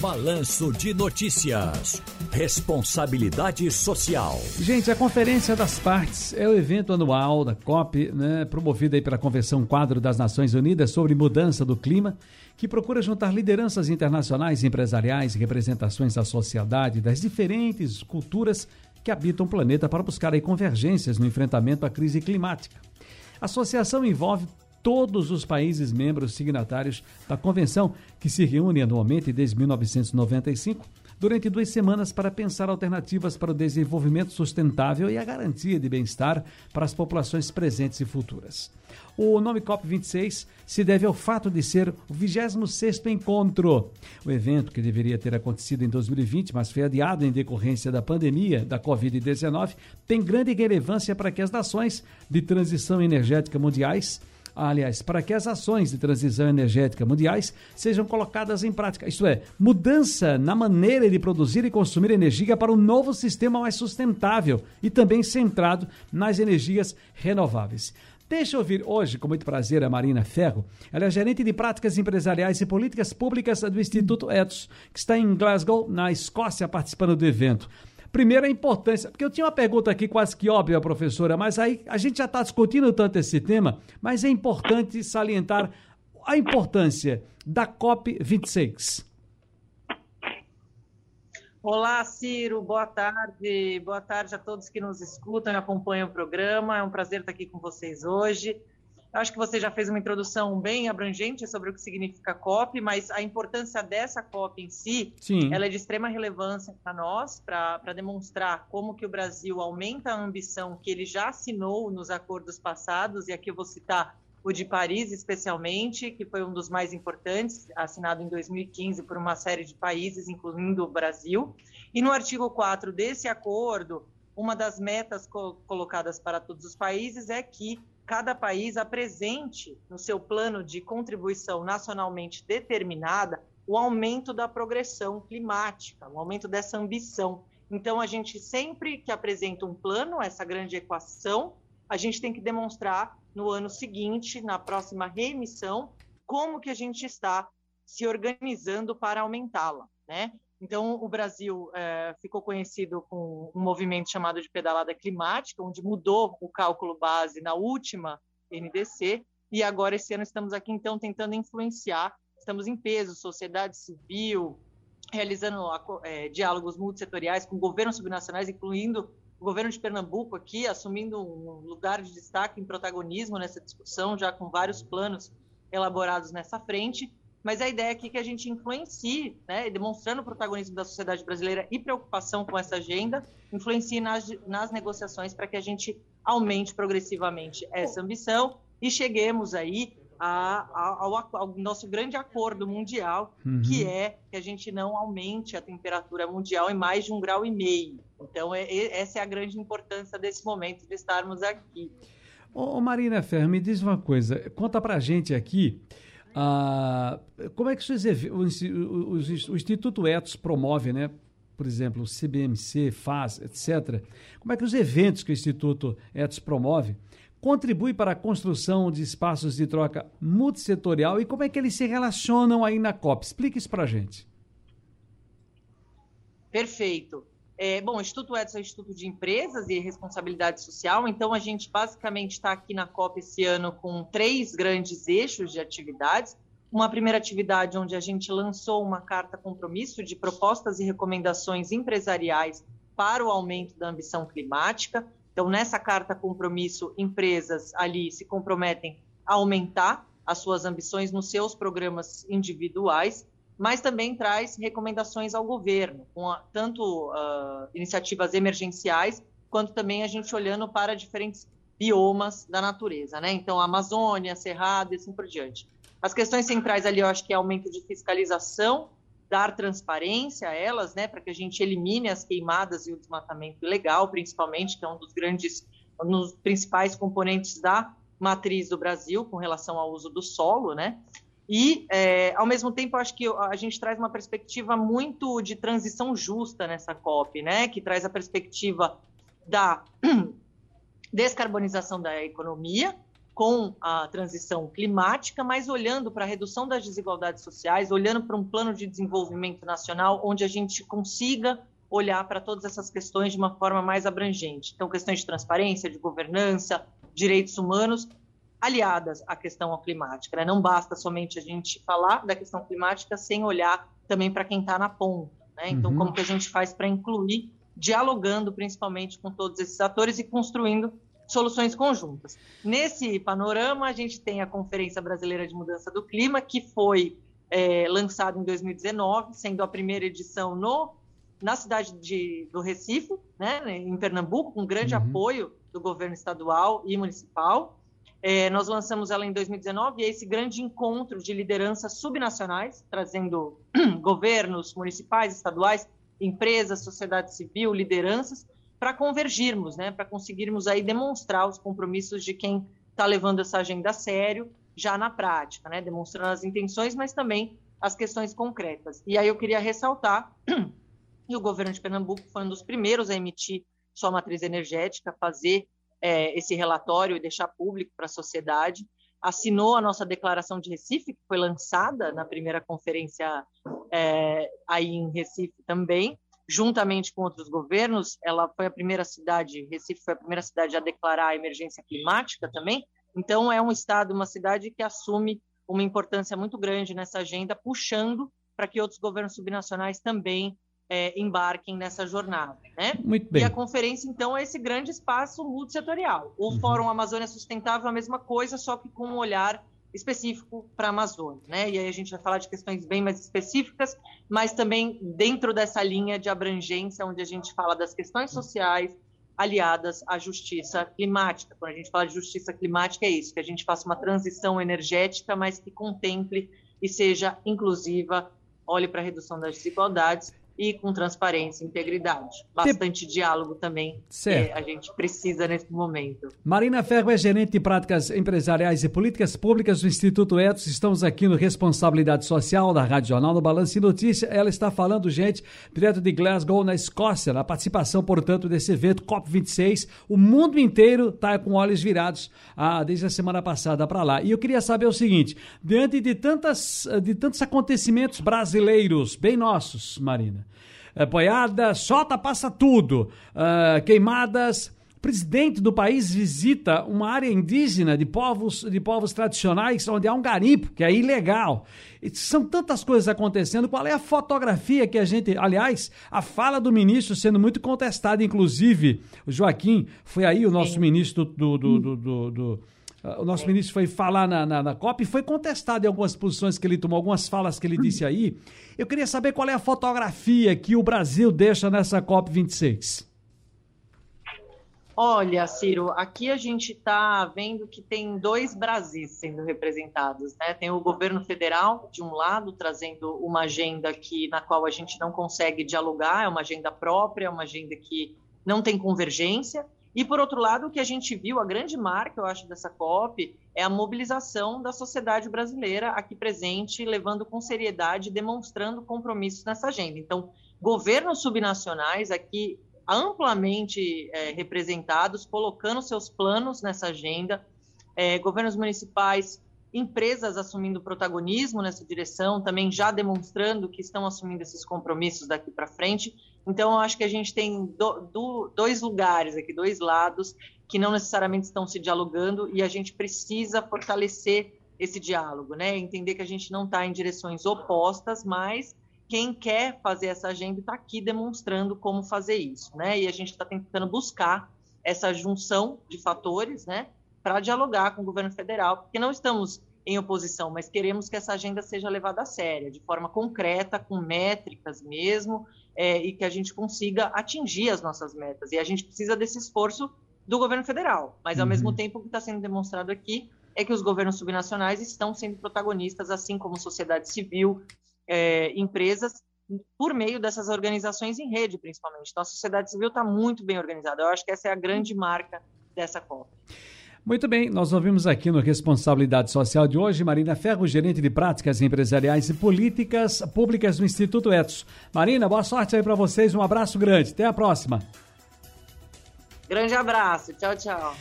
Balanço de Notícias. Responsabilidade Social. Gente, a Conferência das Partes é o evento anual da COP, né, promovida pela Convenção Quadro das Nações Unidas sobre Mudança do Clima, que procura juntar lideranças internacionais, empresariais e representações da sociedade das diferentes culturas que habitam o planeta para buscar convergências no enfrentamento à crise climática. A associação envolve todos os países membros signatários da convenção, que se reúne anualmente desde 1995, durante duas semanas para pensar alternativas para o desenvolvimento sustentável e a garantia de bem-estar para as populações presentes e futuras. O nome COP26 se deve ao fato de ser o 26º encontro. O evento, que deveria ter acontecido em 2020, mas foi adiado em decorrência da pandemia da Covid-19, tem grande relevância para que as nações de transição energética mundiais aliás, para que as ações de transição energética mundiais sejam colocadas em prática. Isto é, mudança na maneira de produzir e consumir energia para um novo sistema mais sustentável e também centrado nas energias renováveis. Deixa eu ouvir hoje, com muito prazer, a Marina Ferro. Ela é gerente de práticas empresariais e políticas públicas do Instituto Ethos, que está em Glasgow, na Escócia, participando do evento. Primeiro, a importância, porque eu tinha uma pergunta aqui quase que óbvia, professora, mas aí a gente já está discutindo tanto esse tema, mas é importante salientar a importância da COP26. Olá, Ciro, boa tarde. Boa tarde a todos que nos escutam e acompanham o programa. É um prazer estar aqui com vocês hoje. Acho que você já fez uma introdução bem abrangente sobre o que significa COP, mas a importância dessa COP em si, Sim. ela é de extrema relevância para nós, para demonstrar como que o Brasil aumenta a ambição que ele já assinou nos acordos passados, e aqui eu vou citar o de Paris especialmente, que foi um dos mais importantes, assinado em 2015 por uma série de países, incluindo o Brasil. E no artigo 4 desse acordo, uma das metas co colocadas para todos os países é que cada país apresente no seu plano de contribuição nacionalmente determinada o aumento da progressão climática, o aumento dessa ambição. Então, a gente sempre que apresenta um plano, essa grande equação, a gente tem que demonstrar no ano seguinte, na próxima reemissão, como que a gente está se organizando para aumentá-la, né? Então, o Brasil é, ficou conhecido com um movimento chamado de pedalada climática, onde mudou o cálculo base na última NDC, e agora, esse ano, estamos aqui, então, tentando influenciar. Estamos em peso, sociedade civil, realizando é, diálogos multissetoriais com governos subnacionais, incluindo o governo de Pernambuco aqui, assumindo um lugar de destaque em protagonismo nessa discussão, já com vários planos elaborados nessa frente mas a ideia aqui é que a gente influencie, né, demonstrando o protagonismo da sociedade brasileira e preocupação com essa agenda, influencie nas, nas negociações para que a gente aumente progressivamente essa ambição e cheguemos aí a, a, ao, ao, nosso grande acordo mundial, uhum. que é que a gente não aumente a temperatura mundial em mais de um grau e meio. Então, é, é, essa é a grande importância desse momento de estarmos aqui. Ô, Marina Ferro, me diz uma coisa, conta pra gente aqui ah, como é que o, Instituto Etos promove, né? por exemplo, o CBMC faz, etc. Como é que os eventos que o Instituto Etos promove contribuem para a construção de espaços de troca multissetorial e como é que eles se relacionam aí na COP? Explique isso para a gente. Perfeito. É, bom, o Instituto Edson é Instituto de Empresas e Responsabilidade Social, então a gente basicamente está aqui na COP esse ano com três grandes eixos de atividades. Uma primeira atividade onde a gente lançou uma carta compromisso de propostas e recomendações empresariais para o aumento da ambição climática. Então, nessa carta compromisso, empresas ali se comprometem a aumentar as suas ambições nos seus programas individuais mas também traz recomendações ao governo, com a, tanto uh, iniciativas emergenciais, quanto também a gente olhando para diferentes biomas da natureza, né? Então, Amazônia, Cerrado e assim por diante. As questões centrais ali, eu acho que é aumento de fiscalização, dar transparência a elas, né, para que a gente elimine as queimadas e o desmatamento ilegal, principalmente, que é um dos grandes, um dos principais componentes da matriz do Brasil com relação ao uso do solo, né? E, é, ao mesmo tempo, acho que a gente traz uma perspectiva muito de transição justa nessa COP, né? que traz a perspectiva da descarbonização da economia, com a transição climática, mas olhando para a redução das desigualdades sociais, olhando para um plano de desenvolvimento nacional onde a gente consiga olhar para todas essas questões de uma forma mais abrangente. Então, questões de transparência, de governança, direitos humanos, aliadas à questão climática. Né? Não basta somente a gente falar da questão climática sem olhar também para quem está na ponta. Né? Então, uhum. como que a gente faz para incluir, dialogando principalmente com todos esses atores e construindo soluções conjuntas. Nesse panorama, a gente tem a Conferência Brasileira de Mudança do Clima, que foi é, lançada em 2019, sendo a primeira edição no, na cidade de, do Recife, né, em Pernambuco, com grande uhum. apoio do governo estadual e municipal. É, nós lançamos ela em 2019 e é esse grande encontro de lideranças subnacionais, trazendo governos municipais, estaduais, empresas, sociedade civil, lideranças, para convergirmos, né, para conseguirmos aí demonstrar os compromissos de quem está levando essa agenda a sério, já na prática, né, demonstrando as intenções, mas também as questões concretas. E aí eu queria ressaltar que o governo de Pernambuco foi um dos primeiros a emitir sua matriz energética, fazer é, esse relatório e deixar público para a sociedade. Assinou a nossa declaração de Recife, que foi lançada na primeira conferência é, aí em Recife também, juntamente com outros governos, ela foi a primeira cidade, Recife foi a primeira cidade a declarar a emergência climática também. Então, é um estado, uma cidade que assume uma importância muito grande nessa agenda, puxando para que outros governos subnacionais também é, embarquem nessa jornada. Né? Muito bem. E a conferência, então, é esse grande espaço multissetorial. O uhum. Fórum Amazônia Sustentável, a mesma coisa, só que com um olhar específico para a Amazônia, né? E aí a gente vai falar de questões bem mais específicas, mas também dentro dessa linha de abrangência, onde a gente fala das questões sociais aliadas à justiça climática. Quando a gente fala de justiça climática, é isso, que a gente faça uma transição energética, mas que contemple e seja inclusiva, olhe para a redução das desigualdades e com transparência e integridade. Bastante diálogo também certo. que a gente precisa nesse momento. Marina Ferro é gerente de práticas empresariais e políticas públicas do Instituto Etos. Estamos aqui no Responsabilidade Social da Rádio Jornal, no Balanço e Notícia. Ela está falando, gente, direto de Glasgow, na Escócia, na participação, portanto, desse evento COP26. O mundo inteiro está com olhos virados ah, desde a semana passada para lá. E eu queria saber o seguinte, diante de, tantas, de tantos acontecimentos brasileiros, bem nossos, Marina, boiada, solta, passa tudo, uh, queimadas. Presidente do país visita uma área indígena de povos, de povos tradicionais, onde há um garimpo, que é ilegal. E são tantas coisas acontecendo. Qual é a fotografia que a gente. Aliás, a fala do ministro sendo muito contestada, inclusive, o Joaquim foi aí, o nosso ministro do, do, do, do o nosso ministro foi falar na, na, na, COP e foi contestado em algumas posições que ele tomou, algumas falas que ele disse aí. Eu queria saber qual é a fotografia que o Brasil deixa nessa COP 26. Olha, Ciro, aqui a gente está vendo que tem dois Brasis sendo representados, né? Tem o governo federal, de um lado, trazendo uma agenda que, na qual a gente não consegue dialogar, é uma agenda própria, é uma agenda que não tem convergência, e, por outro lado, o que a gente viu, a grande marca, eu acho, dessa COP, é a mobilização da sociedade brasileira aqui presente, levando com seriedade, demonstrando compromissos nessa agenda. Então, governos subnacionais aqui amplamente é, representados, colocando seus planos nessa agenda, é, governos municipais, empresas assumindo protagonismo nessa direção, também já demonstrando que estão assumindo esses compromissos daqui para frente. Então, eu acho que a gente tem do, do, dois lugares aqui, dois lados, que não necessariamente estão se dialogando e a gente precisa fortalecer esse diálogo, né? Entender que a gente não está em direções opostas, mas quem quer fazer essa agenda está aqui demonstrando como fazer isso, né? E a gente está tentando buscar essa junção de fatores, né? Para dialogar com o governo federal, porque não estamos em oposição, mas queremos que essa agenda seja levada a sério, de forma concreta, com métricas mesmo, é, e que a gente consiga atingir as nossas metas. E a gente precisa desse esforço do governo federal, mas ao uhum. mesmo tempo o que está sendo demonstrado aqui é que os governos subnacionais estão sendo protagonistas, assim como sociedade civil, é, empresas, por meio dessas organizações em rede, principalmente. Então, a sociedade civil está muito bem organizada. Eu acho que essa é a grande marca dessa COP. Muito bem, nós ouvimos aqui no Responsabilidade Social de hoje Marina Ferro, gerente de práticas empresariais e políticas públicas do Instituto Etos. Marina, boa sorte aí para vocês, um abraço grande, até a próxima. Grande abraço, tchau, tchau.